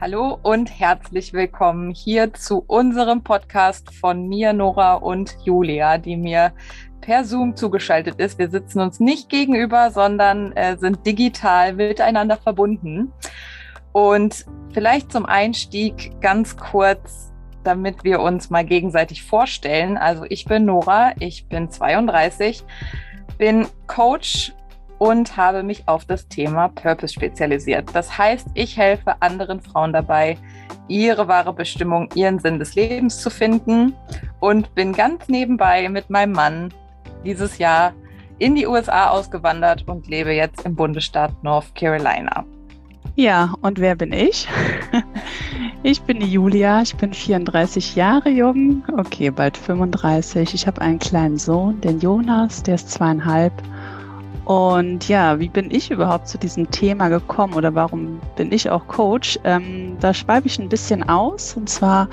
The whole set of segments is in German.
Hallo und herzlich willkommen hier zu unserem Podcast von mir, Nora und Julia, die mir per Zoom zugeschaltet ist. Wir sitzen uns nicht gegenüber, sondern äh, sind digital miteinander verbunden. Und vielleicht zum Einstieg ganz kurz, damit wir uns mal gegenseitig vorstellen. Also ich bin Nora, ich bin 32, bin Coach und habe mich auf das Thema Purpose spezialisiert. Das heißt, ich helfe anderen Frauen dabei, ihre wahre Bestimmung, ihren Sinn des Lebens zu finden und bin ganz nebenbei mit meinem Mann dieses Jahr in die USA ausgewandert und lebe jetzt im Bundesstaat North Carolina. Ja, und wer bin ich? Ich bin die Julia, ich bin 34 Jahre jung, okay, bald 35. Ich habe einen kleinen Sohn, den Jonas, der ist zweieinhalb und ja, wie bin ich überhaupt zu diesem Thema gekommen oder warum bin ich auch Coach? Ähm, da schweife ich ein bisschen aus. Und zwar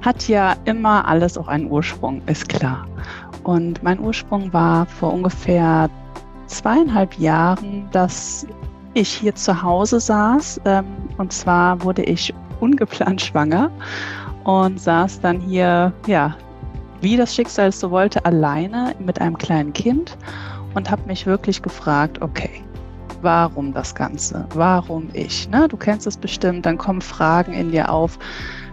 hat ja immer alles auch einen Ursprung, ist klar. Und mein Ursprung war vor ungefähr zweieinhalb Jahren, dass ich hier zu Hause saß. Ähm, und zwar wurde ich ungeplant schwanger und saß dann hier, ja, wie das Schicksal es so wollte, alleine mit einem kleinen Kind und habe mich wirklich gefragt, okay, warum das Ganze? Warum ich? Ne? Du kennst es bestimmt, dann kommen Fragen in dir auf,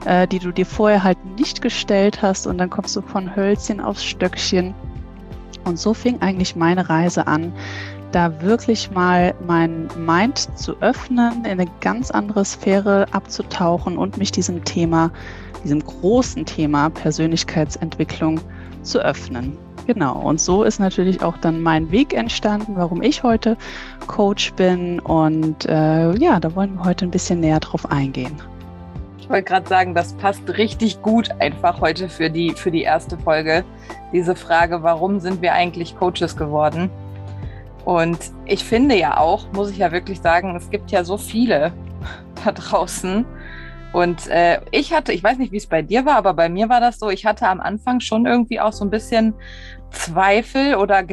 äh, die du dir vorher halt nicht gestellt hast und dann kommst du von Hölzchen aufs Stöckchen. Und so fing eigentlich meine Reise an, da wirklich mal mein Mind zu öffnen, in eine ganz andere Sphäre abzutauchen und mich diesem Thema, diesem großen Thema Persönlichkeitsentwicklung zu öffnen. Genau, und so ist natürlich auch dann mein Weg entstanden, warum ich heute Coach bin. Und äh, ja, da wollen wir heute ein bisschen näher drauf eingehen. Ich wollte gerade sagen, das passt richtig gut einfach heute für die, für die erste Folge. Diese Frage, warum sind wir eigentlich Coaches geworden? Und ich finde ja auch, muss ich ja wirklich sagen, es gibt ja so viele da draußen, und äh, ich hatte, ich weiß nicht, wie es bei dir war, aber bei mir war das so, ich hatte am Anfang schon irgendwie auch so ein bisschen Zweifel oder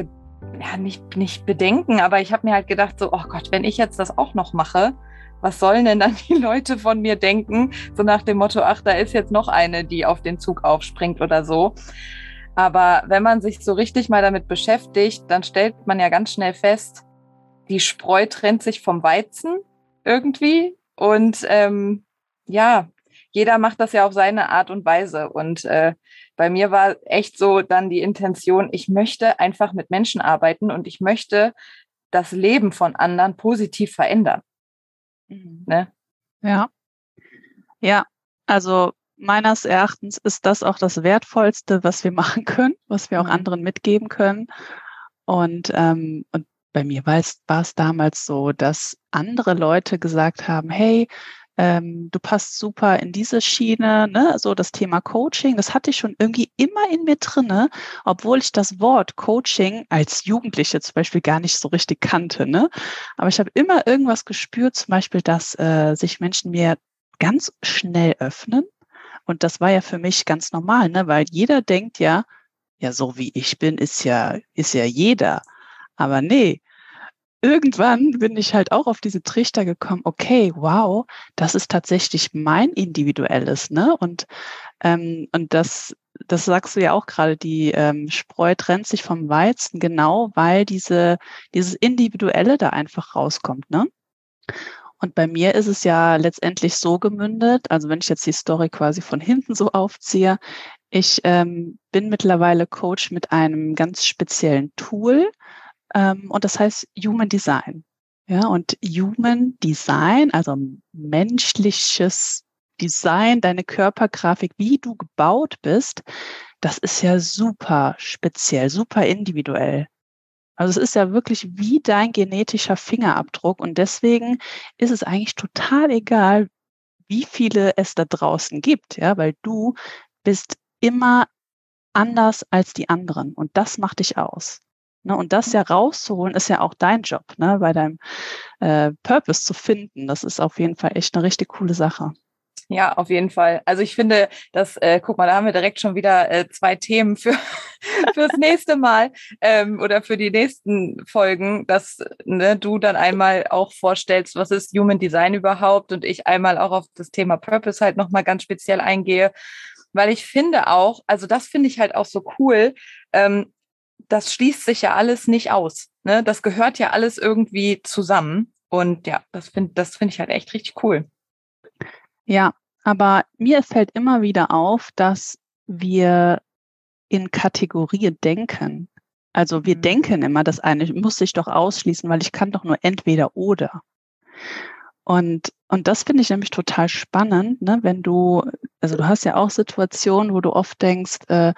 ja, nicht, nicht Bedenken, aber ich habe mir halt gedacht, so, oh Gott, wenn ich jetzt das auch noch mache, was sollen denn dann die Leute von mir denken? So nach dem Motto, ach, da ist jetzt noch eine, die auf den Zug aufspringt oder so. Aber wenn man sich so richtig mal damit beschäftigt, dann stellt man ja ganz schnell fest, die Spreu trennt sich vom Weizen irgendwie. Und ähm, ja, jeder macht das ja auf seine Art und Weise. Und äh, bei mir war echt so dann die Intention, ich möchte einfach mit Menschen arbeiten und ich möchte das Leben von anderen positiv verändern. Mhm. Ne? Ja. Ja, also meines Erachtens ist das auch das Wertvollste, was wir machen können, was wir auch mhm. anderen mitgeben können. Und, ähm, und bei mir war es, war es damals so, dass andere Leute gesagt haben, hey, ähm, du passt super in diese Schiene, ne? so das Thema Coaching, das hatte ich schon irgendwie immer in mir drinne, obwohl ich das Wort Coaching als Jugendliche zum Beispiel gar nicht so richtig kannte. Ne? Aber ich habe immer irgendwas gespürt, zum Beispiel, dass äh, sich Menschen mir ganz schnell öffnen. Und das war ja für mich ganz normal, ne? weil jeder denkt ja, ja, so wie ich bin, ist ja, ist ja jeder. Aber nee, irgendwann bin ich halt auch auf diese Trichter gekommen, okay, wow, das ist tatsächlich mein individuelles, ne? Und, ähm, und das, das sagst du ja auch gerade, die ähm, Spreu trennt sich vom Weizen, genau, weil diese, dieses Individuelle da einfach rauskommt, ne? Und bei mir ist es ja letztendlich so gemündet, also wenn ich jetzt die Story quasi von hinten so aufziehe, ich ähm, bin mittlerweile Coach mit einem ganz speziellen Tool, ähm, und das heißt Human Design. Ja, und Human Design, also menschliches Design, deine Körpergrafik, wie du gebaut bist, das ist ja super speziell, super individuell. Also es ist ja wirklich wie dein genetischer Fingerabdruck und deswegen ist es eigentlich total egal, wie viele es da draußen gibt, ja, weil du bist immer anders als die anderen und das macht dich aus. Ne? Und das ja rauszuholen, ist ja auch dein Job, ne? bei deinem äh, Purpose zu finden. Das ist auf jeden Fall echt eine richtig coole Sache. Ja, auf jeden Fall. Also ich finde, dass, äh, guck mal, da haben wir direkt schon wieder äh, zwei Themen für fürs nächste Mal ähm, oder für die nächsten Folgen, dass ne, du dann einmal auch vorstellst, was ist Human Design überhaupt und ich einmal auch auf das Thema Purpose halt nochmal ganz speziell eingehe, weil ich finde auch, also das finde ich halt auch so cool, ähm, das schließt sich ja alles nicht aus. Ne? Das gehört ja alles irgendwie zusammen. Und ja, das finde das finde ich halt echt richtig cool. Ja, aber mir fällt immer wieder auf, dass wir in Kategorien denken. Also wir mhm. denken immer, das eine muss sich doch ausschließen, weil ich kann doch nur entweder oder. Und, und das finde ich nämlich total spannend, ne? wenn du, also du hast ja auch Situationen, wo du oft denkst, äh,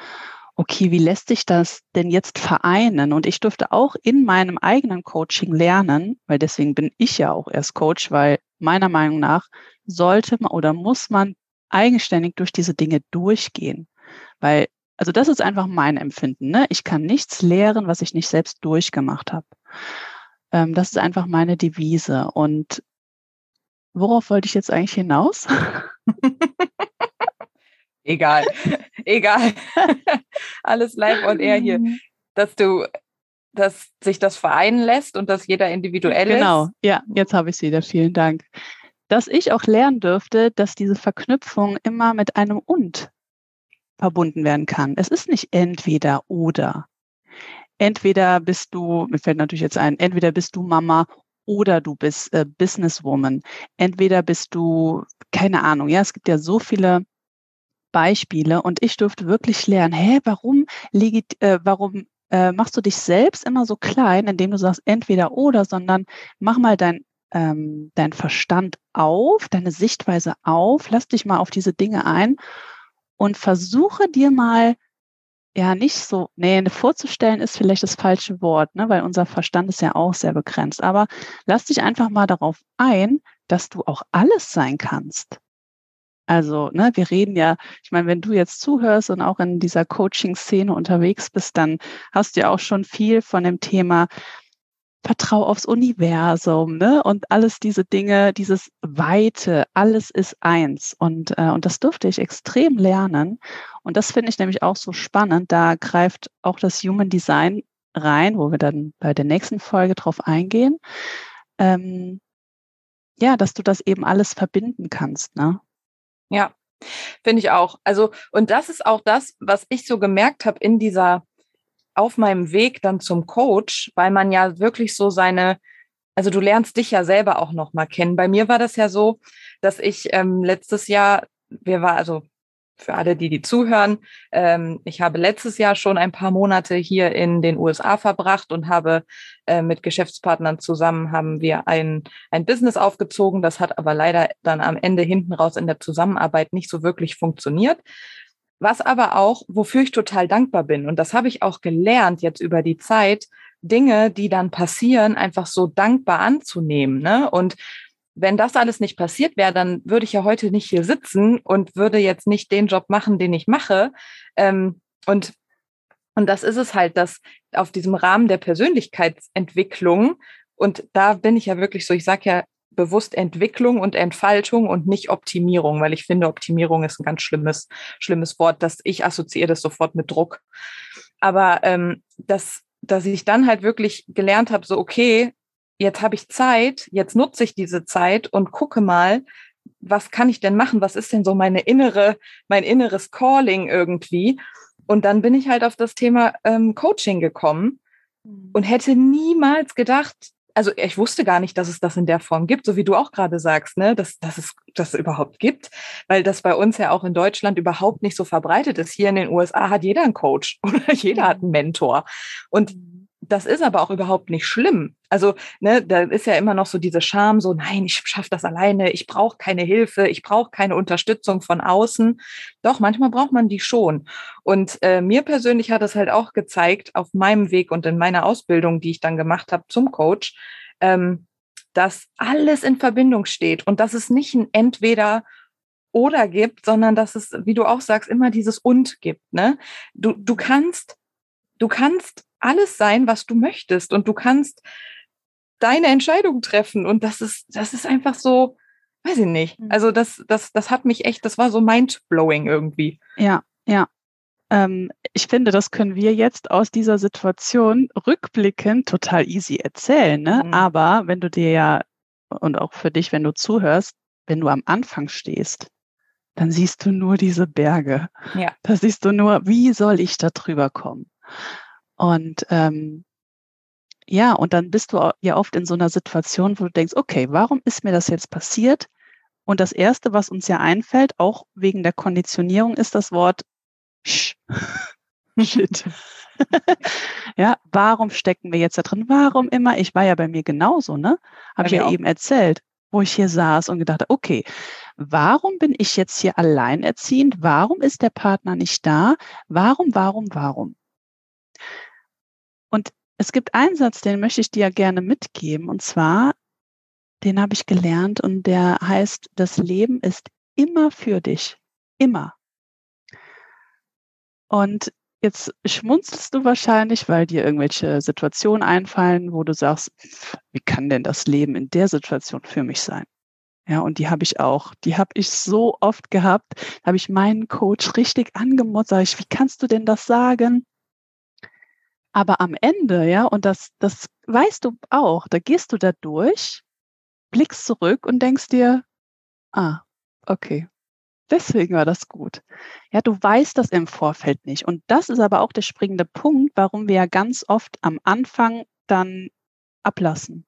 okay, wie lässt sich das denn jetzt vereinen? Und ich durfte auch in meinem eigenen Coaching lernen, weil deswegen bin ich ja auch erst Coach, weil meiner Meinung nach sollte man oder muss man eigenständig durch diese Dinge durchgehen. Weil, also das ist einfach mein Empfinden. Ne? Ich kann nichts lehren, was ich nicht selbst durchgemacht habe. Ähm, das ist einfach meine Devise. Und worauf wollte ich jetzt eigentlich hinaus? egal, egal. Alles live on air hier. Mhm. Dass du, dass sich das vereinen lässt und dass jeder individuell genau. ist. Genau, ja, jetzt habe ich es wieder. Vielen Dank. Dass ich auch lernen dürfte, dass diese Verknüpfung immer mit einem und verbunden werden kann. Es ist nicht entweder oder. Entweder bist du, mir fällt natürlich jetzt ein, entweder bist du Mama oder du bist äh, Businesswoman. Entweder bist du, keine Ahnung, ja, es gibt ja so viele Beispiele und ich durfte wirklich lernen, hä, warum, legit, äh, warum äh, machst du dich selbst immer so klein, indem du sagst entweder oder, sondern mach mal dein, ähm, dein Verstand auf, deine Sichtweise auf, lass dich mal auf diese Dinge ein und versuche dir mal ja nicht so, nee, vorzustellen ist vielleicht das falsche Wort, ne, weil unser Verstand ist ja auch sehr begrenzt. Aber lass dich einfach mal darauf ein, dass du auch alles sein kannst. Also, ne, wir reden ja, ich meine, wenn du jetzt zuhörst und auch in dieser Coaching-Szene unterwegs bist, dann hast du ja auch schon viel von dem Thema Vertrau aufs Universum, ne? Und alles diese Dinge, dieses Weite, alles ist eins. Und, äh, und das durfte ich extrem lernen. Und das finde ich nämlich auch so spannend. Da greift auch das Human Design rein, wo wir dann bei der nächsten Folge drauf eingehen. Ähm, ja, dass du das eben alles verbinden kannst, ne? Ja, finde ich auch. Also, und das ist auch das, was ich so gemerkt habe in dieser, auf meinem Weg dann zum Coach, weil man ja wirklich so seine, also du lernst dich ja selber auch nochmal kennen. Bei mir war das ja so, dass ich ähm, letztes Jahr, wir war, also für alle, die die zuhören. Ähm, ich habe letztes Jahr schon ein paar Monate hier in den USA verbracht und habe äh, mit Geschäftspartnern zusammen haben wir ein, ein Business aufgezogen. Das hat aber leider dann am Ende hinten raus in der Zusammenarbeit nicht so wirklich funktioniert. Was aber auch, wofür ich total dankbar bin, und das habe ich auch gelernt jetzt über die Zeit, Dinge, die dann passieren, einfach so dankbar anzunehmen. Ne? Und wenn das alles nicht passiert wäre, dann würde ich ja heute nicht hier sitzen und würde jetzt nicht den Job machen, den ich mache. Ähm, und, und das ist es halt, dass auf diesem Rahmen der Persönlichkeitsentwicklung, und da bin ich ja wirklich so, ich sage ja bewusst Entwicklung und Entfaltung und nicht Optimierung, weil ich finde, Optimierung ist ein ganz schlimmes, schlimmes Wort, dass ich assoziiere das sofort mit Druck. Aber ähm, dass, dass ich dann halt wirklich gelernt habe, so okay, jetzt habe ich Zeit, jetzt nutze ich diese Zeit und gucke mal, was kann ich denn machen? Was ist denn so meine innere, mein inneres Calling irgendwie? Und dann bin ich halt auf das Thema ähm, Coaching gekommen mhm. und hätte niemals gedacht, also ich wusste gar nicht, dass es das in der Form gibt, so wie du auch gerade sagst, ne, dass, dass es das überhaupt gibt, weil das bei uns ja auch in Deutschland überhaupt nicht so verbreitet ist. Hier in den USA hat jeder einen Coach oder jeder hat einen Mentor. Und mhm das ist aber auch überhaupt nicht schlimm. Also, ne, da ist ja immer noch so diese Scham, so, nein, ich schaffe das alleine, ich brauche keine Hilfe, ich brauche keine Unterstützung von außen. Doch, manchmal braucht man die schon. Und äh, mir persönlich hat es halt auch gezeigt, auf meinem Weg und in meiner Ausbildung, die ich dann gemacht habe zum Coach, ähm, dass alles in Verbindung steht und dass es nicht ein Entweder oder gibt, sondern dass es, wie du auch sagst, immer dieses und gibt. Ne? Du, du kannst, du kannst alles sein, was du möchtest und du kannst deine Entscheidung treffen und das ist, das ist einfach so, weiß ich nicht. Mhm. Also das, das, das hat mich echt, das war so mind-blowing irgendwie. Ja, ja. Ähm, ich finde, das können wir jetzt aus dieser Situation rückblickend total easy erzählen. Ne? Mhm. Aber wenn du dir ja, und auch für dich, wenn du zuhörst, wenn du am Anfang stehst, dann siehst du nur diese Berge. Ja. Da siehst du nur, wie soll ich da drüber kommen? Und ähm, ja, und dann bist du ja oft in so einer Situation, wo du denkst, okay, warum ist mir das jetzt passiert? Und das Erste, was uns ja einfällt, auch wegen der Konditionierung, ist das Wort Sh. Shit. ja, warum stecken wir jetzt da drin? Warum immer? Ich war ja bei mir genauso, ne? Habe ich ja auch. eben erzählt, wo ich hier saß und gedacht habe, okay, warum bin ich jetzt hier alleinerziehend? Warum ist der Partner nicht da? Warum, warum, warum? Es gibt einen Satz, den möchte ich dir gerne mitgeben, und zwar, den habe ich gelernt und der heißt, das Leben ist immer für dich. Immer. Und jetzt schmunzelst du wahrscheinlich, weil dir irgendwelche Situationen einfallen, wo du sagst, wie kann denn das Leben in der Situation für mich sein? Ja, und die habe ich auch. Die habe ich so oft gehabt. Da habe ich meinen Coach richtig angemotzt. Sag ich, wie kannst du denn das sagen? Aber am Ende, ja, und das, das weißt du auch, da gehst du da durch, blickst zurück und denkst dir, ah, okay, deswegen war das gut. Ja, du weißt das im Vorfeld nicht. Und das ist aber auch der springende Punkt, warum wir ja ganz oft am Anfang dann ablassen,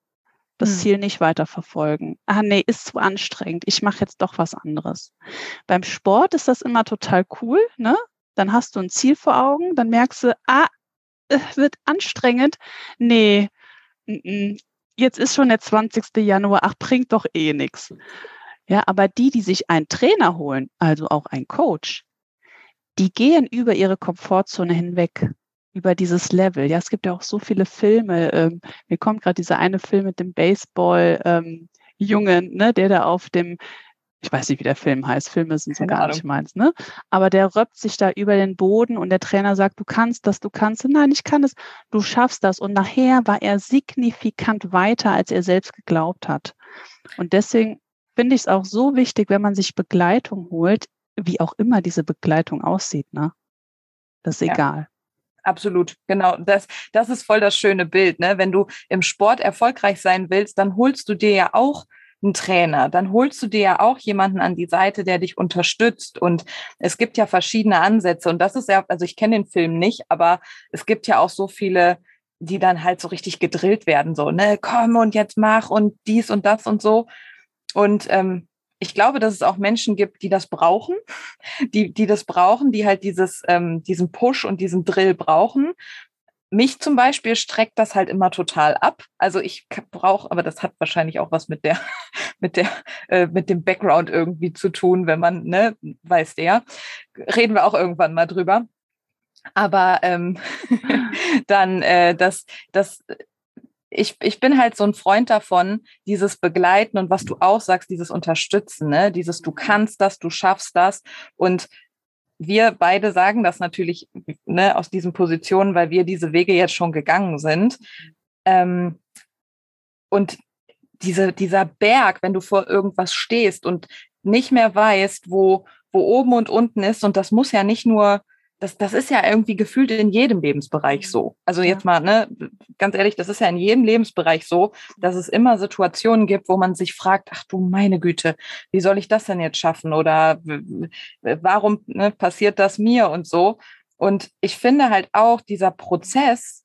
das hm. Ziel nicht weiterverfolgen. Ah, nee, ist zu anstrengend. Ich mache jetzt doch was anderes. Beim Sport ist das immer total cool, ne? Dann hast du ein Ziel vor Augen, dann merkst du, ah, wird anstrengend. Nee, jetzt ist schon der 20. Januar, ach, bringt doch eh nichts. Ja, aber die, die sich einen Trainer holen, also auch einen Coach, die gehen über ihre Komfortzone hinweg, über dieses Level. Ja, es gibt ja auch so viele Filme. Ähm, mir kommt gerade dieser eine Film mit dem Baseball-Jungen, ähm, ne, der da auf dem ich weiß nicht, wie der Film heißt. Filme sind so Keine gar Ahnung. nicht meins, ne? Aber der röppt sich da über den Boden und der Trainer sagt, du kannst das, du kannst. Nein, ich kann es. Du schaffst das. Und nachher war er signifikant weiter, als er selbst geglaubt hat. Und deswegen finde ich es auch so wichtig, wenn man sich Begleitung holt, wie auch immer diese Begleitung aussieht, ne? Das ist ja. egal. Absolut, genau. Das, das ist voll das schöne Bild. Ne? Wenn du im Sport erfolgreich sein willst, dann holst du dir ja auch einen Trainer, dann holst du dir ja auch jemanden an die Seite, der dich unterstützt. Und es gibt ja verschiedene Ansätze. Und das ist ja, also ich kenne den Film nicht, aber es gibt ja auch so viele, die dann halt so richtig gedrillt werden, so, ne, komm und jetzt mach und dies und das und so. Und ähm, ich glaube, dass es auch Menschen gibt, die das brauchen, die, die das brauchen, die halt dieses, ähm, diesen Push und diesen Drill brauchen mich zum Beispiel streckt das halt immer total ab. Also ich brauche, aber das hat wahrscheinlich auch was mit der, mit der, äh, mit dem Background irgendwie zu tun, wenn man, ne, weiß der. Reden wir auch irgendwann mal drüber. Aber ähm, dann, äh, das, das, ich, ich bin halt so ein Freund davon, dieses Begleiten und was du auch sagst, dieses Unterstützen, ne? dieses du kannst das, du schaffst das und wir beide sagen das natürlich ne, aus diesen Positionen, weil wir diese Wege jetzt schon gegangen sind. Ähm, und diese, dieser Berg, wenn du vor irgendwas stehst und nicht mehr weißt, wo, wo oben und unten ist, und das muss ja nicht nur das, das ist ja irgendwie gefühlt in jedem Lebensbereich so. Also jetzt mal, ne, ganz ehrlich, das ist ja in jedem Lebensbereich so, dass es immer Situationen gibt, wo man sich fragt, ach du meine Güte, wie soll ich das denn jetzt schaffen? Oder warum ne, passiert das mir und so? Und ich finde halt auch, dieser Prozess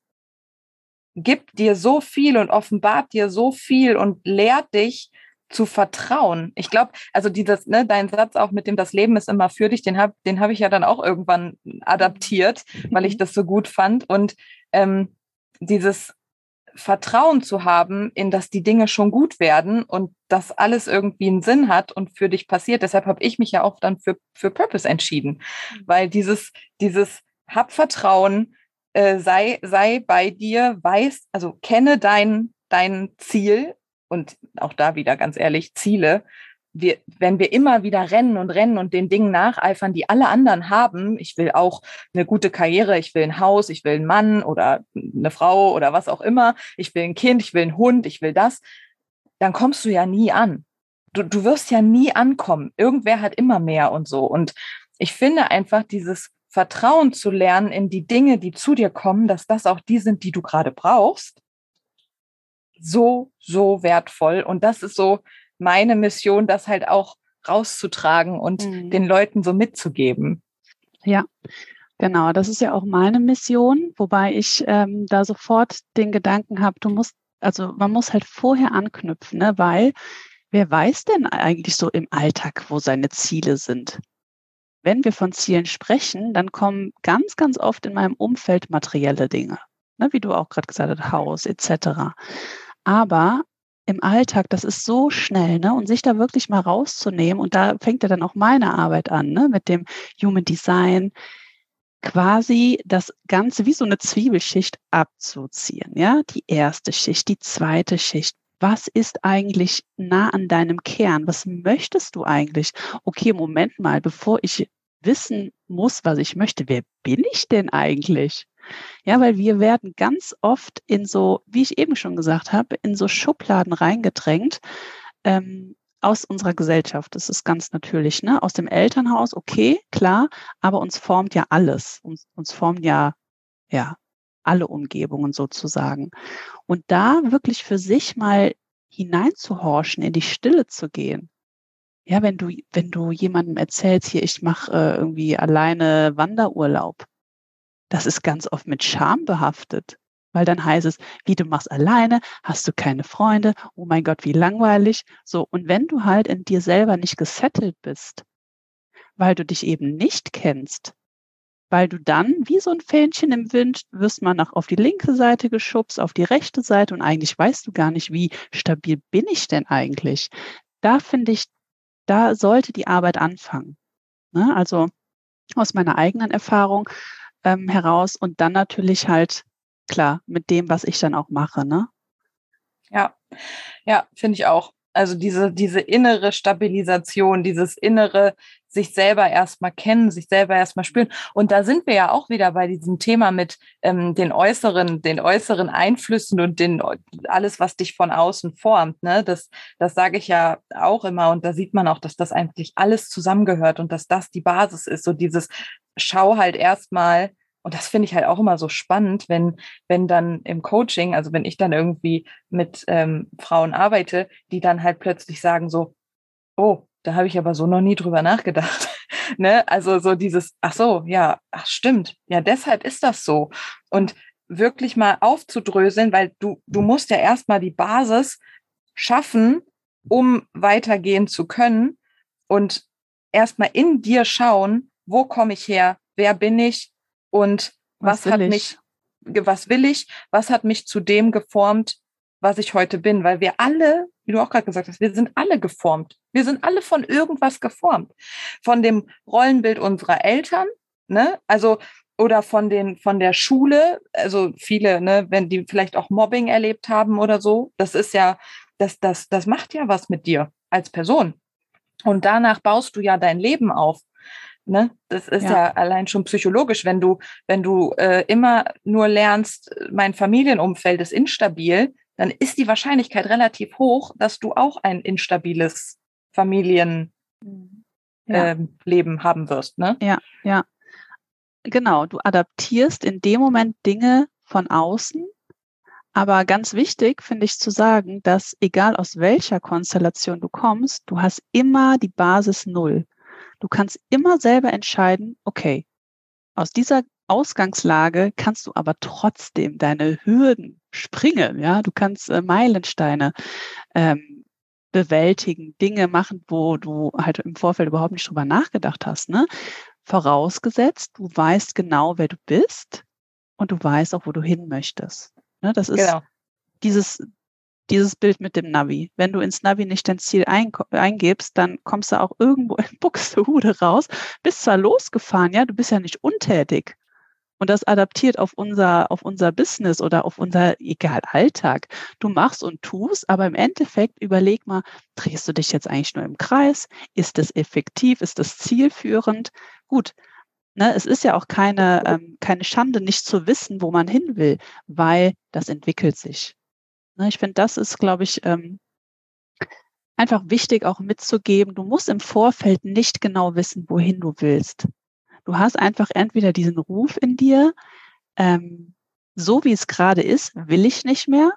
gibt dir so viel und offenbart dir so viel und lehrt dich, zu vertrauen. Ich glaube, also dieses, ne, dein Satz auch mit dem, das Leben ist immer für dich, den habe den hab ich ja dann auch irgendwann adaptiert, weil ich mhm. das so gut fand. Und ähm, dieses Vertrauen zu haben, in dass die Dinge schon gut werden und dass alles irgendwie einen Sinn hat und für dich passiert. Deshalb habe ich mich ja auch dann für, für Purpose entschieden, mhm. weil dieses, dieses hab Vertrauen, äh, sei, sei bei dir, weiß, also kenne dein, dein Ziel, und auch da wieder ganz ehrlich, Ziele, wir, wenn wir immer wieder rennen und rennen und den Dingen nacheifern, die alle anderen haben, ich will auch eine gute Karriere, ich will ein Haus, ich will einen Mann oder eine Frau oder was auch immer, ich will ein Kind, ich will einen Hund, ich will das, dann kommst du ja nie an. du, du wirst ja nie ankommen. Irgendwer hat immer mehr und so. Und ich finde einfach dieses Vertrauen zu lernen in die Dinge, die zu dir kommen, dass das auch die sind, die du gerade brauchst, so, so wertvoll. Und das ist so meine Mission, das halt auch rauszutragen und mhm. den Leuten so mitzugeben. Ja, genau. Das ist ja auch meine Mission, wobei ich ähm, da sofort den Gedanken habe, du musst, also man muss halt vorher anknüpfen, ne? weil wer weiß denn eigentlich so im Alltag, wo seine Ziele sind? Wenn wir von Zielen sprechen, dann kommen ganz, ganz oft in meinem Umfeld materielle Dinge, ne? wie du auch gerade gesagt hast, Haus etc. Aber im Alltag, das ist so schnell, ne? Und sich da wirklich mal rauszunehmen, und da fängt ja dann auch meine Arbeit an, ne? Mit dem Human Design, quasi das Ganze wie so eine Zwiebelschicht abzuziehen, ja? Die erste Schicht, die zweite Schicht. Was ist eigentlich nah an deinem Kern? Was möchtest du eigentlich? Okay, Moment mal, bevor ich wissen muss, was ich möchte, wer bin ich denn eigentlich? Ja, weil wir werden ganz oft in so, wie ich eben schon gesagt habe, in so Schubladen reingedrängt ähm, aus unserer Gesellschaft. Das ist ganz natürlich, ne? Aus dem Elternhaus, okay, klar, aber uns formt ja alles. Uns, uns formen ja, ja, alle Umgebungen sozusagen. Und da wirklich für sich mal hineinzuhorchen, in die Stille zu gehen. Ja, wenn du, wenn du jemandem erzählst, hier, ich mache äh, irgendwie alleine Wanderurlaub, das ist ganz oft mit Scham behaftet. Weil dann heißt es, wie du machst alleine, hast du keine Freunde, oh mein Gott, wie langweilig. So, und wenn du halt in dir selber nicht gesettelt bist, weil du dich eben nicht kennst, weil du dann wie so ein Fähnchen im Wind wirst mal nach auf die linke Seite geschubst, auf die rechte Seite und eigentlich weißt du gar nicht, wie stabil bin ich denn eigentlich. Da finde ich, da sollte die Arbeit anfangen. Ne? Also aus meiner eigenen Erfahrung ähm, heraus und dann natürlich halt klar mit dem, was ich dann auch mache, ne? Ja, ja, finde ich auch. Also diese, diese innere Stabilisation, dieses innere sich selber erstmal kennen, sich selber erstmal spüren. Und da sind wir ja auch wieder bei diesem Thema mit ähm, den äußeren, den äußeren Einflüssen und den alles, was dich von außen formt. Ne? Das, das sage ich ja auch immer. Und da sieht man auch, dass das eigentlich alles zusammengehört und dass das die Basis ist. So dieses Schau halt erstmal, und das finde ich halt auch immer so spannend, wenn, wenn dann im Coaching, also wenn ich dann irgendwie mit ähm, Frauen arbeite, die dann halt plötzlich sagen so, oh, da habe ich aber so noch nie drüber nachgedacht. ne? Also so dieses, ach so, ja, ach stimmt, ja, deshalb ist das so. Und wirklich mal aufzudröseln, weil du, du musst ja erstmal die Basis schaffen, um weitergehen zu können und erstmal in dir schauen, wo komme ich her, wer bin ich, und was, was hat ich? mich, was will ich, was hat mich zu dem geformt, was ich heute bin, weil wir alle, wie du auch gerade gesagt hast, wir sind alle geformt. Wir sind alle von irgendwas geformt. Von dem Rollenbild unserer Eltern, ne? Also oder von den von der Schule, also viele, ne, wenn die vielleicht auch Mobbing erlebt haben oder so, das ist ja das das das macht ja was mit dir als Person. Und danach baust du ja dein Leben auf. Ne? Das ist ja. ja. allein schon psychologisch, wenn du, wenn du äh, immer nur lernst, mein Familienumfeld ist instabil, dann ist die Wahrscheinlichkeit relativ hoch, dass du auch ein instabiles Familienleben ja. äh, haben wirst. Ne? Ja, ja. Genau, du adaptierst in dem Moment Dinge von außen. Aber ganz wichtig finde ich zu sagen, dass egal aus welcher Konstellation du kommst, du hast immer die Basis Null. Du kannst immer selber entscheiden, okay, aus dieser Ausgangslage kannst du aber trotzdem deine Hürden springen, ja, du kannst äh, Meilensteine ähm, bewältigen, Dinge machen, wo du halt im Vorfeld überhaupt nicht drüber nachgedacht hast, ne? Vorausgesetzt, du weißt genau, wer du bist und du weißt auch, wo du hin möchtest. Ne? Das ist genau. dieses, dieses Bild mit dem Navi. Wenn du ins Navi nicht dein Ziel eingibst, dann kommst du auch irgendwo in Buxtehude raus, bist zwar losgefahren, ja, du bist ja nicht untätig. Und das adaptiert auf unser, auf unser Business oder auf unser, egal, Alltag. Du machst und tust, aber im Endeffekt überleg mal, drehst du dich jetzt eigentlich nur im Kreis? Ist es effektiv? Ist es zielführend? Gut. Ne, es ist ja auch keine, ähm, keine Schande, nicht zu wissen, wo man hin will, weil das entwickelt sich. Ne, ich finde, das ist, glaube ich, ähm, einfach wichtig auch mitzugeben, du musst im Vorfeld nicht genau wissen, wohin du willst. Du hast einfach entweder diesen Ruf in dir, ähm, so wie es gerade ist, will ich nicht mehr.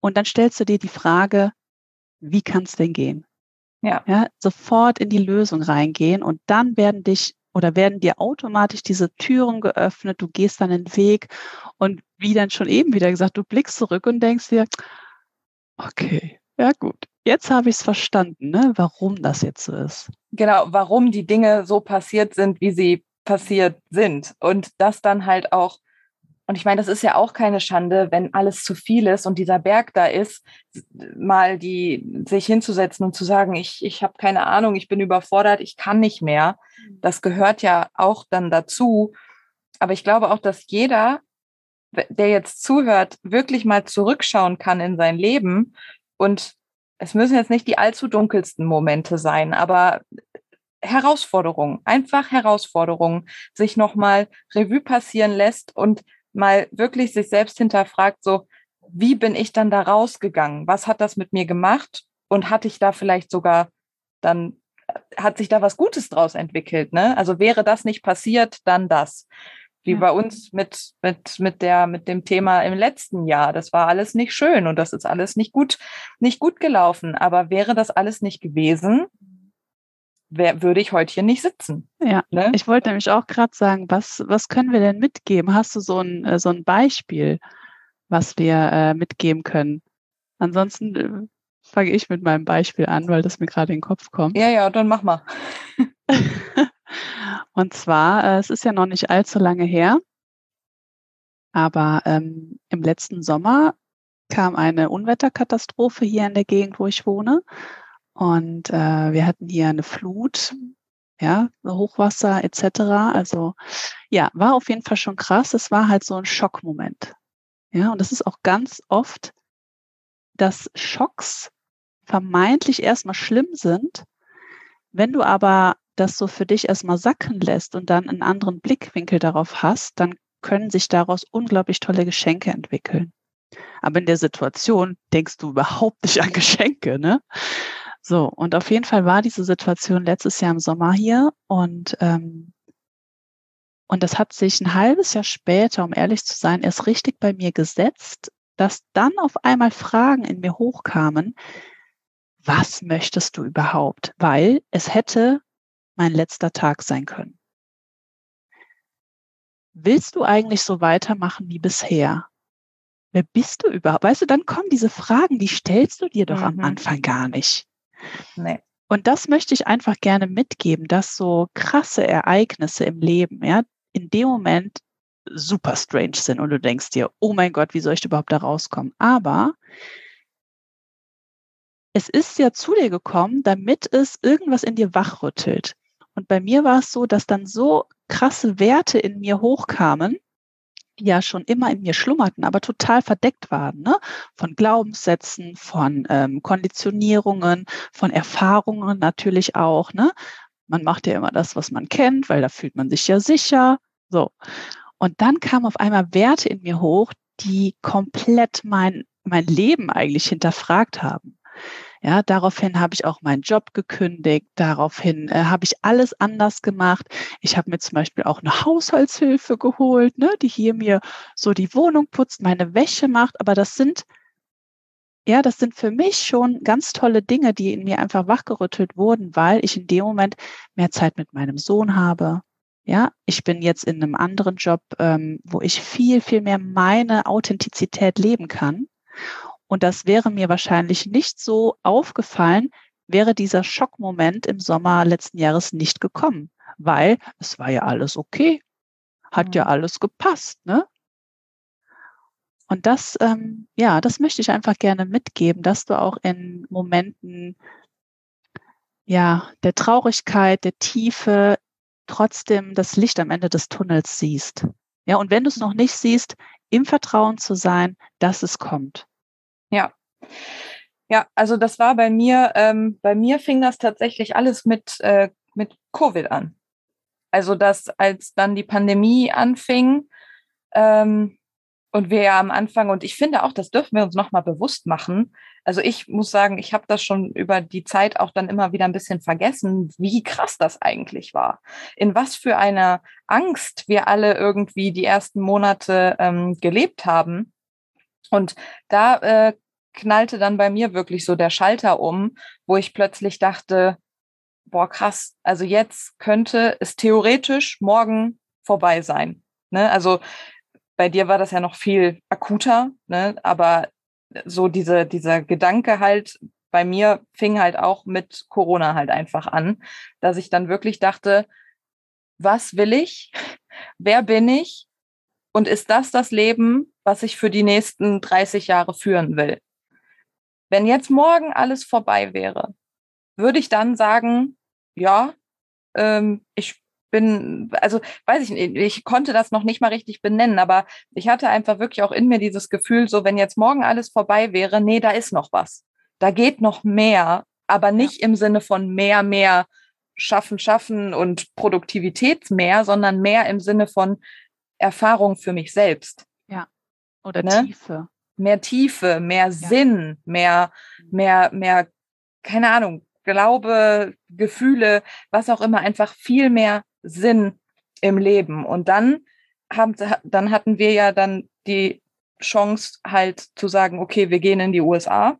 Und dann stellst du dir die Frage, wie kann es denn gehen? Ja. ja. Sofort in die Lösung reingehen und dann werden dich oder werden dir automatisch diese Türen geöffnet, du gehst dann den Weg und wie dann schon eben wieder gesagt, du blickst zurück und denkst dir, okay, ja gut, jetzt habe ich es verstanden, ne, warum das jetzt so ist. Genau, warum die Dinge so passiert sind, wie sie passiert sind und das dann halt auch und ich meine, das ist ja auch keine Schande, wenn alles zu viel ist und dieser Berg da ist, mal die sich hinzusetzen und zu sagen, ich, ich habe keine Ahnung, ich bin überfordert, ich kann nicht mehr. Mhm. Das gehört ja auch dann dazu. Aber ich glaube auch, dass jeder, der jetzt zuhört, wirklich mal zurückschauen kann in sein Leben. Und es müssen jetzt nicht die allzu dunkelsten Momente sein, aber Herausforderungen, einfach Herausforderungen, sich nochmal Revue passieren lässt und mal wirklich sich selbst hinterfragt, so, wie bin ich dann da rausgegangen? Was hat das mit mir gemacht? Und hatte ich da vielleicht sogar dann, hat sich da was Gutes draus entwickelt? Ne? Also wäre das nicht passiert, dann das. Wie ja. bei uns mit, mit, mit der, mit dem Thema im letzten Jahr. Das war alles nicht schön und das ist alles nicht gut, nicht gut gelaufen. Aber wäre das alles nicht gewesen, wär, würde ich heute hier nicht sitzen. Ja, ne? ich wollte nämlich auch gerade sagen, was, was können wir denn mitgeben? Hast du so ein, äh, so ein Beispiel, was wir äh, mitgeben können? Ansonsten äh, fange ich mit meinem Beispiel an, weil das mir gerade in den Kopf kommt. Ja, ja, dann mach mal. Und zwar, äh, es ist ja noch nicht allzu lange her, aber ähm, im letzten Sommer kam eine Unwetterkatastrophe hier in der Gegend, wo ich wohne. Und äh, wir hatten hier eine Flut, ja, Hochwasser etc. Also ja, war auf jeden Fall schon krass. Es war halt so ein Schockmoment. Ja, und das ist auch ganz oft, dass Schocks vermeintlich erstmal schlimm sind. Wenn du aber das so für dich erstmal sacken lässt und dann einen anderen Blickwinkel darauf hast, dann können sich daraus unglaublich tolle Geschenke entwickeln. Aber in der Situation denkst du überhaupt nicht an Geschenke, ne? So, und auf jeden Fall war diese Situation letztes Jahr im Sommer hier und ähm, und das hat sich ein halbes Jahr später, um ehrlich zu sein, erst richtig bei mir gesetzt, dass dann auf einmal Fragen in mir hochkamen, was möchtest du überhaupt? Weil es hätte mein letzter Tag sein können. Willst du eigentlich so weitermachen wie bisher? Wer bist du überhaupt? Weißt du, dann kommen diese Fragen, die stellst du dir doch mhm. am Anfang gar nicht. Nee. Und das möchte ich einfach gerne mitgeben, dass so krasse Ereignisse im Leben, ja, in dem Moment super strange sind und du denkst dir, oh mein Gott, wie soll ich überhaupt da rauskommen? Aber es ist ja zu dir gekommen, damit es irgendwas in dir wachrüttelt. Und bei mir war es so, dass dann so krasse Werte in mir hochkamen, die ja schon immer in mir schlummerten, aber total verdeckt waren, ne? von Glaubenssätzen, von ähm, Konditionierungen, von Erfahrungen natürlich auch. Ne? Man macht ja immer das, was man kennt, weil da fühlt man sich ja sicher. So. Und dann kamen auf einmal Werte in mir hoch, die komplett mein, mein Leben eigentlich hinterfragt haben. Ja, daraufhin habe ich auch meinen Job gekündigt. Daraufhin äh, habe ich alles anders gemacht. Ich habe mir zum Beispiel auch eine Haushaltshilfe geholt, ne, die hier mir so die Wohnung putzt, meine Wäsche macht. Aber das sind, ja, das sind für mich schon ganz tolle Dinge, die in mir einfach wachgerüttelt wurden, weil ich in dem Moment mehr Zeit mit meinem Sohn habe. Ja, ich bin jetzt in einem anderen Job, ähm, wo ich viel, viel mehr meine Authentizität leben kann. Und das wäre mir wahrscheinlich nicht so aufgefallen, wäre dieser Schockmoment im Sommer letzten Jahres nicht gekommen, weil es war ja alles okay, hat ja alles gepasst, ne? Und das, ähm, ja, das möchte ich einfach gerne mitgeben, dass du auch in Momenten, ja, der Traurigkeit, der Tiefe trotzdem das Licht am Ende des Tunnels siehst. Ja, und wenn du es noch nicht siehst, im Vertrauen zu sein, dass es kommt. Ja. Ja, also das war bei mir, ähm, bei mir fing das tatsächlich alles mit, äh, mit Covid an. Also dass als dann die Pandemie anfing ähm, und wir ja am Anfang, und ich finde auch, das dürfen wir uns nochmal bewusst machen. Also ich muss sagen, ich habe das schon über die Zeit auch dann immer wieder ein bisschen vergessen, wie krass das eigentlich war. In was für einer Angst wir alle irgendwie die ersten Monate ähm, gelebt haben. Und da äh, knallte dann bei mir wirklich so der Schalter um, wo ich plötzlich dachte, boah, krass, also jetzt könnte es theoretisch morgen vorbei sein. Ne? Also bei dir war das ja noch viel akuter, ne? aber so diese, dieser Gedanke halt, bei mir fing halt auch mit Corona halt einfach an, dass ich dann wirklich dachte, was will ich? Wer bin ich? Und ist das das Leben, was ich für die nächsten 30 Jahre führen will? Wenn jetzt morgen alles vorbei wäre, würde ich dann sagen, ja, ähm, ich bin, also weiß ich nicht, ich konnte das noch nicht mal richtig benennen, aber ich hatte einfach wirklich auch in mir dieses Gefühl, so wenn jetzt morgen alles vorbei wäre, nee, da ist noch was. Da geht noch mehr, aber nicht ja. im Sinne von mehr, mehr schaffen, schaffen und Produktivität mehr, sondern mehr im Sinne von Erfahrung für mich selbst. Ja. Oder ne? Tiefe. Mehr Tiefe, mehr. Sinn, mehr, mhm. mehr, mehr, keine Ahnung, Glaube, Gefühle, was auch immer, einfach viel mehr Sinn im Leben. Und dann haben, dann hatten wir ja dann die Chance halt zu sagen, okay, wir gehen in die USA.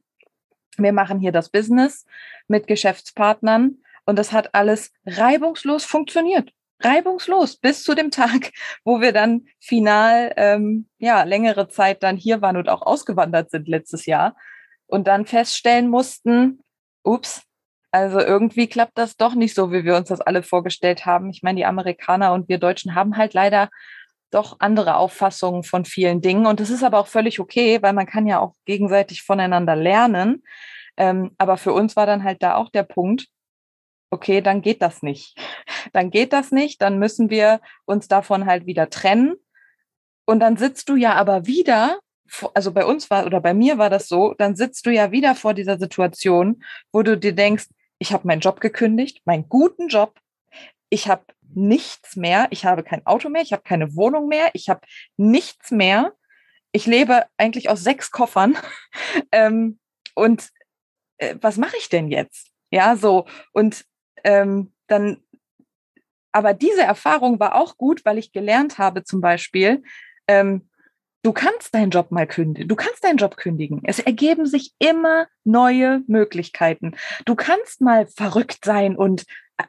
Wir machen hier das Business mit Geschäftspartnern und das hat alles reibungslos funktioniert. Reibungslos bis zu dem Tag, wo wir dann final ähm, ja längere Zeit dann hier waren und auch ausgewandert sind letztes Jahr und dann feststellen mussten, ups, also irgendwie klappt das doch nicht so, wie wir uns das alle vorgestellt haben. Ich meine, die Amerikaner und wir Deutschen haben halt leider doch andere Auffassungen von vielen Dingen. Und das ist aber auch völlig okay, weil man kann ja auch gegenseitig voneinander lernen. Ähm, aber für uns war dann halt da auch der Punkt, okay, dann geht das nicht. Dann geht das nicht, dann müssen wir uns davon halt wieder trennen. Und dann sitzt du ja aber wieder, also bei uns war oder bei mir war das so, dann sitzt du ja wieder vor dieser Situation, wo du dir denkst, ich habe meinen Job gekündigt, meinen guten Job. Ich habe nichts mehr. Ich habe kein Auto mehr. Ich habe keine Wohnung mehr. Ich habe nichts mehr. Ich lebe eigentlich aus sechs Koffern. ähm, und äh, was mache ich denn jetzt? Ja, so. Und ähm, dann, aber diese Erfahrung war auch gut, weil ich gelernt habe, zum Beispiel, ähm, Du kannst deinen Job mal kündigen. Du kannst deinen Job kündigen. Es ergeben sich immer neue Möglichkeiten. Du kannst mal verrückt sein und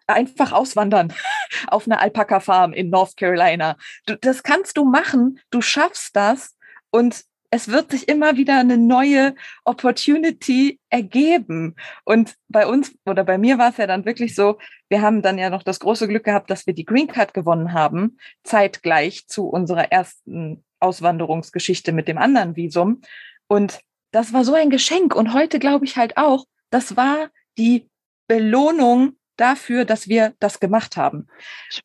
einfach auswandern auf einer Alpaka-Farm in North Carolina. Du, das kannst du machen. Du schaffst das und es wird sich immer wieder eine neue Opportunity ergeben. Und bei uns oder bei mir war es ja dann wirklich so, wir haben dann ja noch das große Glück gehabt, dass wir die Green Card gewonnen haben, zeitgleich zu unserer ersten Auswanderungsgeschichte mit dem anderen Visum. Und das war so ein Geschenk. Und heute glaube ich halt auch, das war die Belohnung dafür, dass wir das gemacht haben.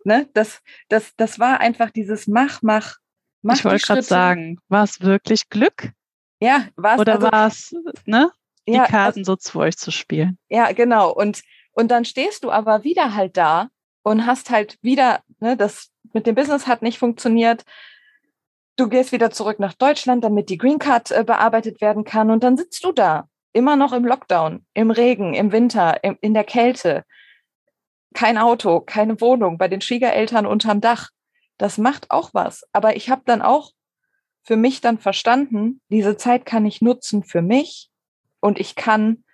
Ne? Das, das, das war einfach dieses Mach, Mach, Mach. Ich wollte gerade sagen, war es wirklich Glück? Ja, war es. Oder also, war es, ne? Die ja, Karten also, so zu euch zu spielen. Ja, genau. Und, und dann stehst du aber wieder halt da und hast halt wieder, ne, das mit dem Business hat nicht funktioniert. Du gehst wieder zurück nach Deutschland, damit die Green Card äh, bearbeitet werden kann. Und dann sitzt du da, immer noch im Lockdown, im Regen, im Winter, im, in der Kälte. Kein Auto, keine Wohnung, bei den Schwiegereltern unterm Dach. Das macht auch was. Aber ich habe dann auch für mich dann verstanden, diese Zeit kann ich nutzen für mich und ich kann.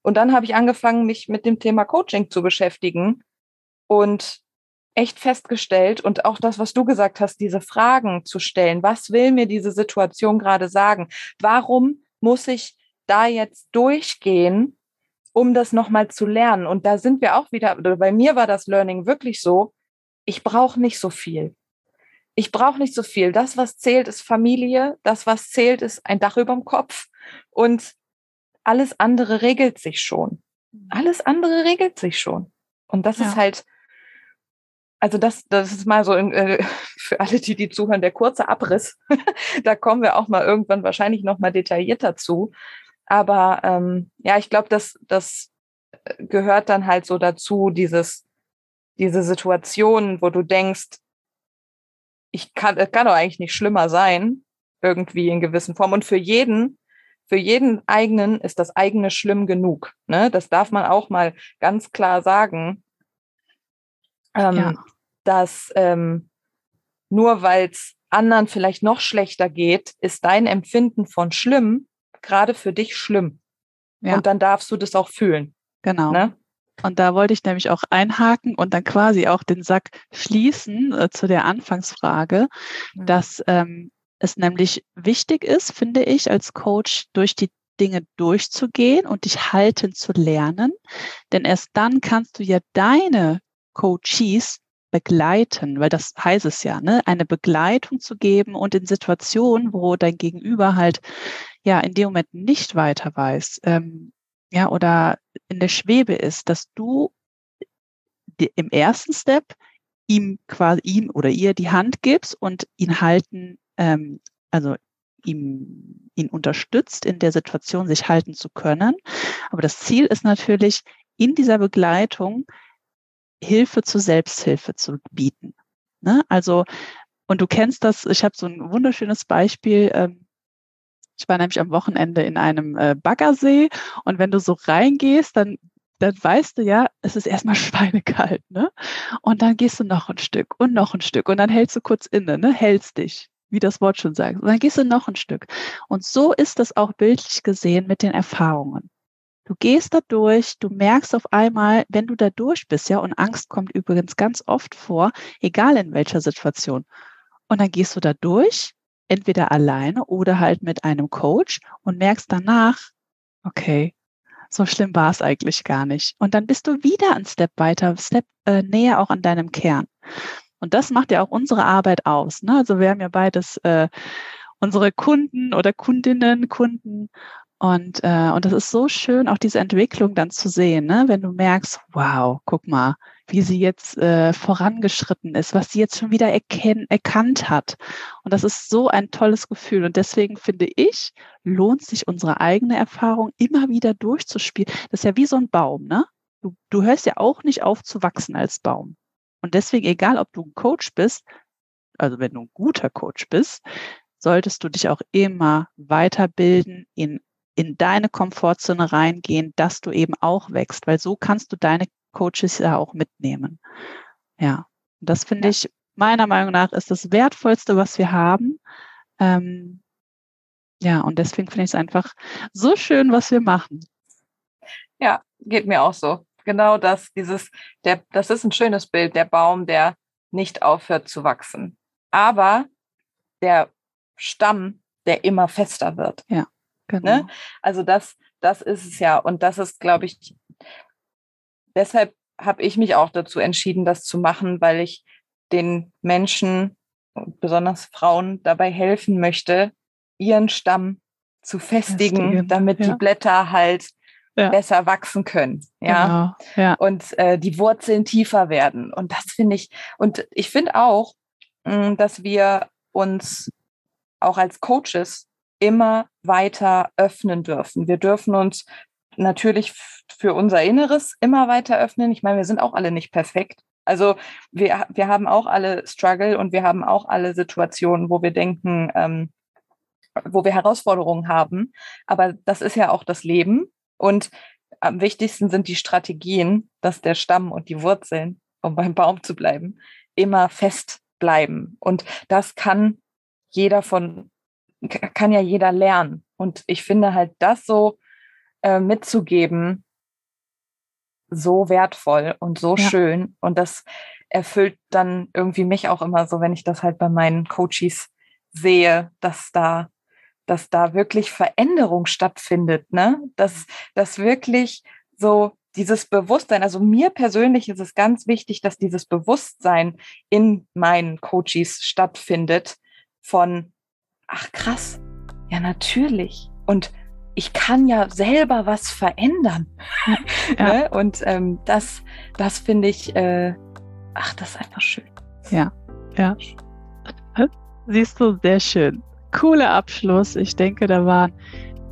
Und dann habe ich angefangen, mich mit dem Thema Coaching zu beschäftigen und echt festgestellt und auch das, was du gesagt hast, diese Fragen zu stellen. Was will mir diese Situation gerade sagen? Warum muss ich da jetzt durchgehen, um das nochmal zu lernen? Und da sind wir auch wieder, bei mir war das Learning wirklich so, ich brauche nicht so viel. Ich brauche nicht so viel. Das, was zählt, ist Familie. Das, was zählt, ist ein Dach über dem Kopf. Und alles andere regelt sich schon. Mhm. Alles andere regelt sich schon. Und das ja. ist halt, also das, das ist mal so in, äh, für alle, die die zuhören, der kurze Abriss. da kommen wir auch mal irgendwann wahrscheinlich noch mal detaillierter zu. Aber ähm, ja, ich glaube, dass das gehört dann halt so dazu, dieses diese Situation, wo du denkst, ich kann, es kann doch eigentlich nicht schlimmer sein. irgendwie in gewissen Formen. Und für jeden, für jeden eigenen ist das eigene schlimm genug. Ne? Das darf man auch mal ganz klar sagen. Ähm, ja. Dass ähm, nur weil es anderen vielleicht noch schlechter geht, ist dein Empfinden von schlimm gerade für dich schlimm. Ja. Und dann darfst du das auch fühlen. Genau. Ne? Und da wollte ich nämlich auch einhaken und dann quasi auch den Sack schließen äh, zu der Anfangsfrage, mhm. dass ähm, es nämlich wichtig ist, finde ich, als Coach durch die Dinge durchzugehen und dich halten zu lernen. Denn erst dann kannst du ja deine Coaches begleiten, weil das heißt es ja, ne? eine Begleitung zu geben und in Situationen, wo dein Gegenüber halt ja in dem Moment nicht weiter weiß, ähm, ja, oder in der Schwebe ist, dass du im ersten Step ihm quasi ihm oder ihr die Hand gibst und ihn halten, ähm, also ihm, ihn unterstützt, in der Situation sich halten zu können. Aber das Ziel ist natürlich, in dieser Begleitung Hilfe zur Selbsthilfe zu bieten. Ne? Also, und du kennst das, ich habe so ein wunderschönes Beispiel. Ähm, ich war nämlich am Wochenende in einem äh, Baggersee und wenn du so reingehst, dann dann weißt du ja, es ist erstmal schweinekalt, ne? Und dann gehst du noch ein Stück und noch ein Stück und dann hältst du kurz inne, ne? Hältst dich, wie das Wort schon sagt. Und dann gehst du noch ein Stück. Und so ist das auch bildlich gesehen mit den Erfahrungen. Du gehst da durch, du merkst auf einmal, wenn du da durch bist, ja, und Angst kommt übrigens ganz oft vor, egal in welcher Situation. Und dann gehst du da durch, entweder alleine oder halt mit einem Coach und merkst danach, okay, so schlimm war es eigentlich gar nicht. Und dann bist du wieder ein Step weiter, Step äh, näher auch an deinem Kern. Und das macht ja auch unsere Arbeit aus. Ne? Also wir haben ja beides äh, unsere Kunden oder Kundinnen, Kunden und, äh, und das ist so schön, auch diese Entwicklung dann zu sehen, ne? wenn du merkst, wow, guck mal, wie sie jetzt äh, vorangeschritten ist, was sie jetzt schon wieder erken erkannt hat. Und das ist so ein tolles Gefühl. Und deswegen finde ich, lohnt sich unsere eigene Erfahrung immer wieder durchzuspielen. Das ist ja wie so ein Baum, ne? Du, du hörst ja auch nicht auf zu wachsen als Baum. Und deswegen, egal ob du ein Coach bist, also wenn du ein guter Coach bist, solltest du dich auch immer weiterbilden in in deine Komfortzone reingehen, dass du eben auch wächst, weil so kannst du deine Coaches ja auch mitnehmen. Ja, und das finde ja. ich meiner Meinung nach ist das Wertvollste, was wir haben. Ähm, ja, und deswegen finde ich es einfach so schön, was wir machen. Ja, geht mir auch so. Genau das, dieses, der, das ist ein schönes Bild, der Baum, der nicht aufhört zu wachsen. Aber der Stamm, der immer fester wird. Ja. Ne? Genau. Ne? Also das, das ist es ja. Und das ist, glaube ich, deshalb habe ich mich auch dazu entschieden, das zu machen, weil ich den Menschen, besonders Frauen, dabei helfen möchte, ihren Stamm zu festigen, Festigen. damit ja. die Blätter halt ja. besser wachsen können. Ja. Genau. ja. Und äh, die Wurzeln tiefer werden. Und das finde ich, und ich finde auch, mh, mm, dass wir uns auch als Coaches immer weiter öffnen dürfen. Wir dürfen uns natürlich für unser Inneres immer weiter öffnen. Ich meine, wir sind auch alle nicht perfekt. Also wir, wir haben auch alle Struggle und wir haben auch alle Situationen, wo wir denken, ähm, wo wir Herausforderungen haben. Aber das ist ja auch das Leben. Und am wichtigsten sind die Strategien, dass der Stamm und die Wurzeln, um beim Baum zu bleiben, immer fest bleiben. Und das kann jeder von kann ja jeder lernen. Und ich finde halt das so äh, mitzugeben, so wertvoll und so ja. schön. Und das erfüllt dann irgendwie mich auch immer so, wenn ich das halt bei meinen Coaches sehe, dass da, dass da wirklich Veränderung stattfindet, ne? Dass, dass wirklich so dieses Bewusstsein, also mir persönlich ist es ganz wichtig, dass dieses Bewusstsein in meinen Coaches stattfindet von, ach krass, ja natürlich. Und ich kann ja selber was verändern. Ja. ne? Und ähm, das, das finde ich, äh, ach, das ist einfach schön. Ja, ja. Siehst du, sehr schön. Cooler Abschluss. Ich denke, da waren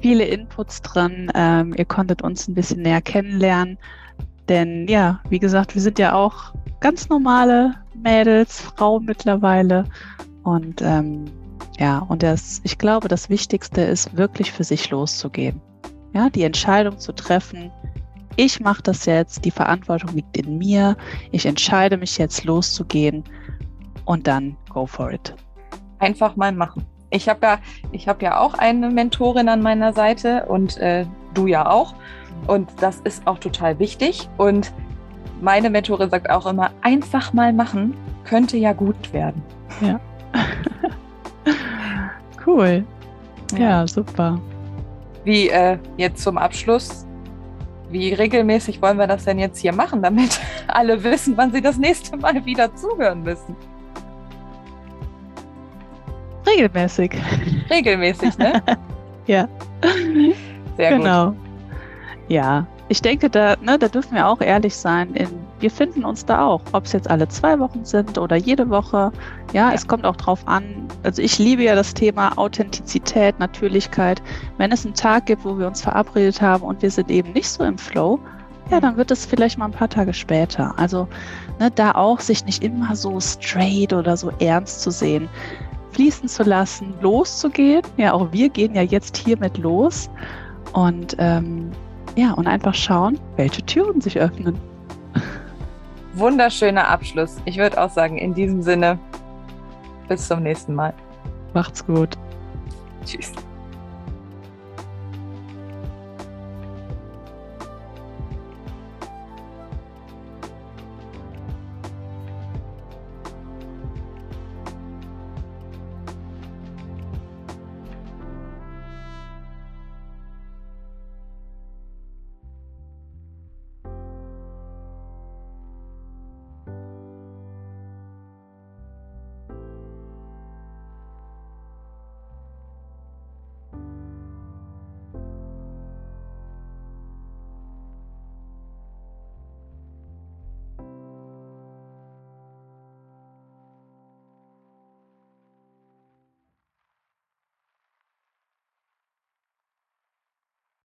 viele Inputs dran. Ähm, ihr konntet uns ein bisschen näher kennenlernen. Denn ja, wie gesagt, wir sind ja auch ganz normale Mädels, Frauen mittlerweile. Und ähm, Ja, und das, ich glaube, das Wichtigste ist wirklich für sich loszugehen. Ja, die Entscheidung zu treffen, ich mache das jetzt, die Verantwortung liegt in mir, ich entscheide mich jetzt loszugehen und dann go for it. Einfach mal machen. Ich habe ja, ich ja auch eine Mentorin an meiner Seite und äh, du ja auch. Und das ist auch total wichtig. Und meine Mentorin sagt auch immer, einfach mal machen könnte ja gut werden. Ja. cool. Ja, ja, super. Wie äh, jetzt zum Abschluss, wie regelmäßig wollen wir das denn jetzt hier machen, damit alle wissen, wann sie das nächste Mal wieder zuhören müssen? Regelmäßig. Regelmäßig, ne? ja. Sehr genau. gut. Ja, ich denke, da, ne, da dürfen wir auch ehrlich sein. In, wir finden uns da auch, ob es jetzt alle zwei Wochen sind oder jede Woche. Ja, ja, es kommt auch drauf an. Also ich liebe ja das Thema Authentizität, Natürlichkeit. Wenn es einen Tag gibt, wo wir uns verabredet haben und wir sind eben nicht so im Flow, ja, dann wird es vielleicht mal ein paar Tage später. Also ne, da auch sich nicht immer so straight oder so ernst zu sehen, fließen zu lassen, loszugehen. Ja, auch wir gehen ja jetzt hiermit los und ähm, ja, und einfach schauen, welche Türen sich öffnen. Wunderschöner Abschluss. Ich würde auch sagen, in diesem Sinne, bis zum nächsten Mal. Macht's gut. Tschüss.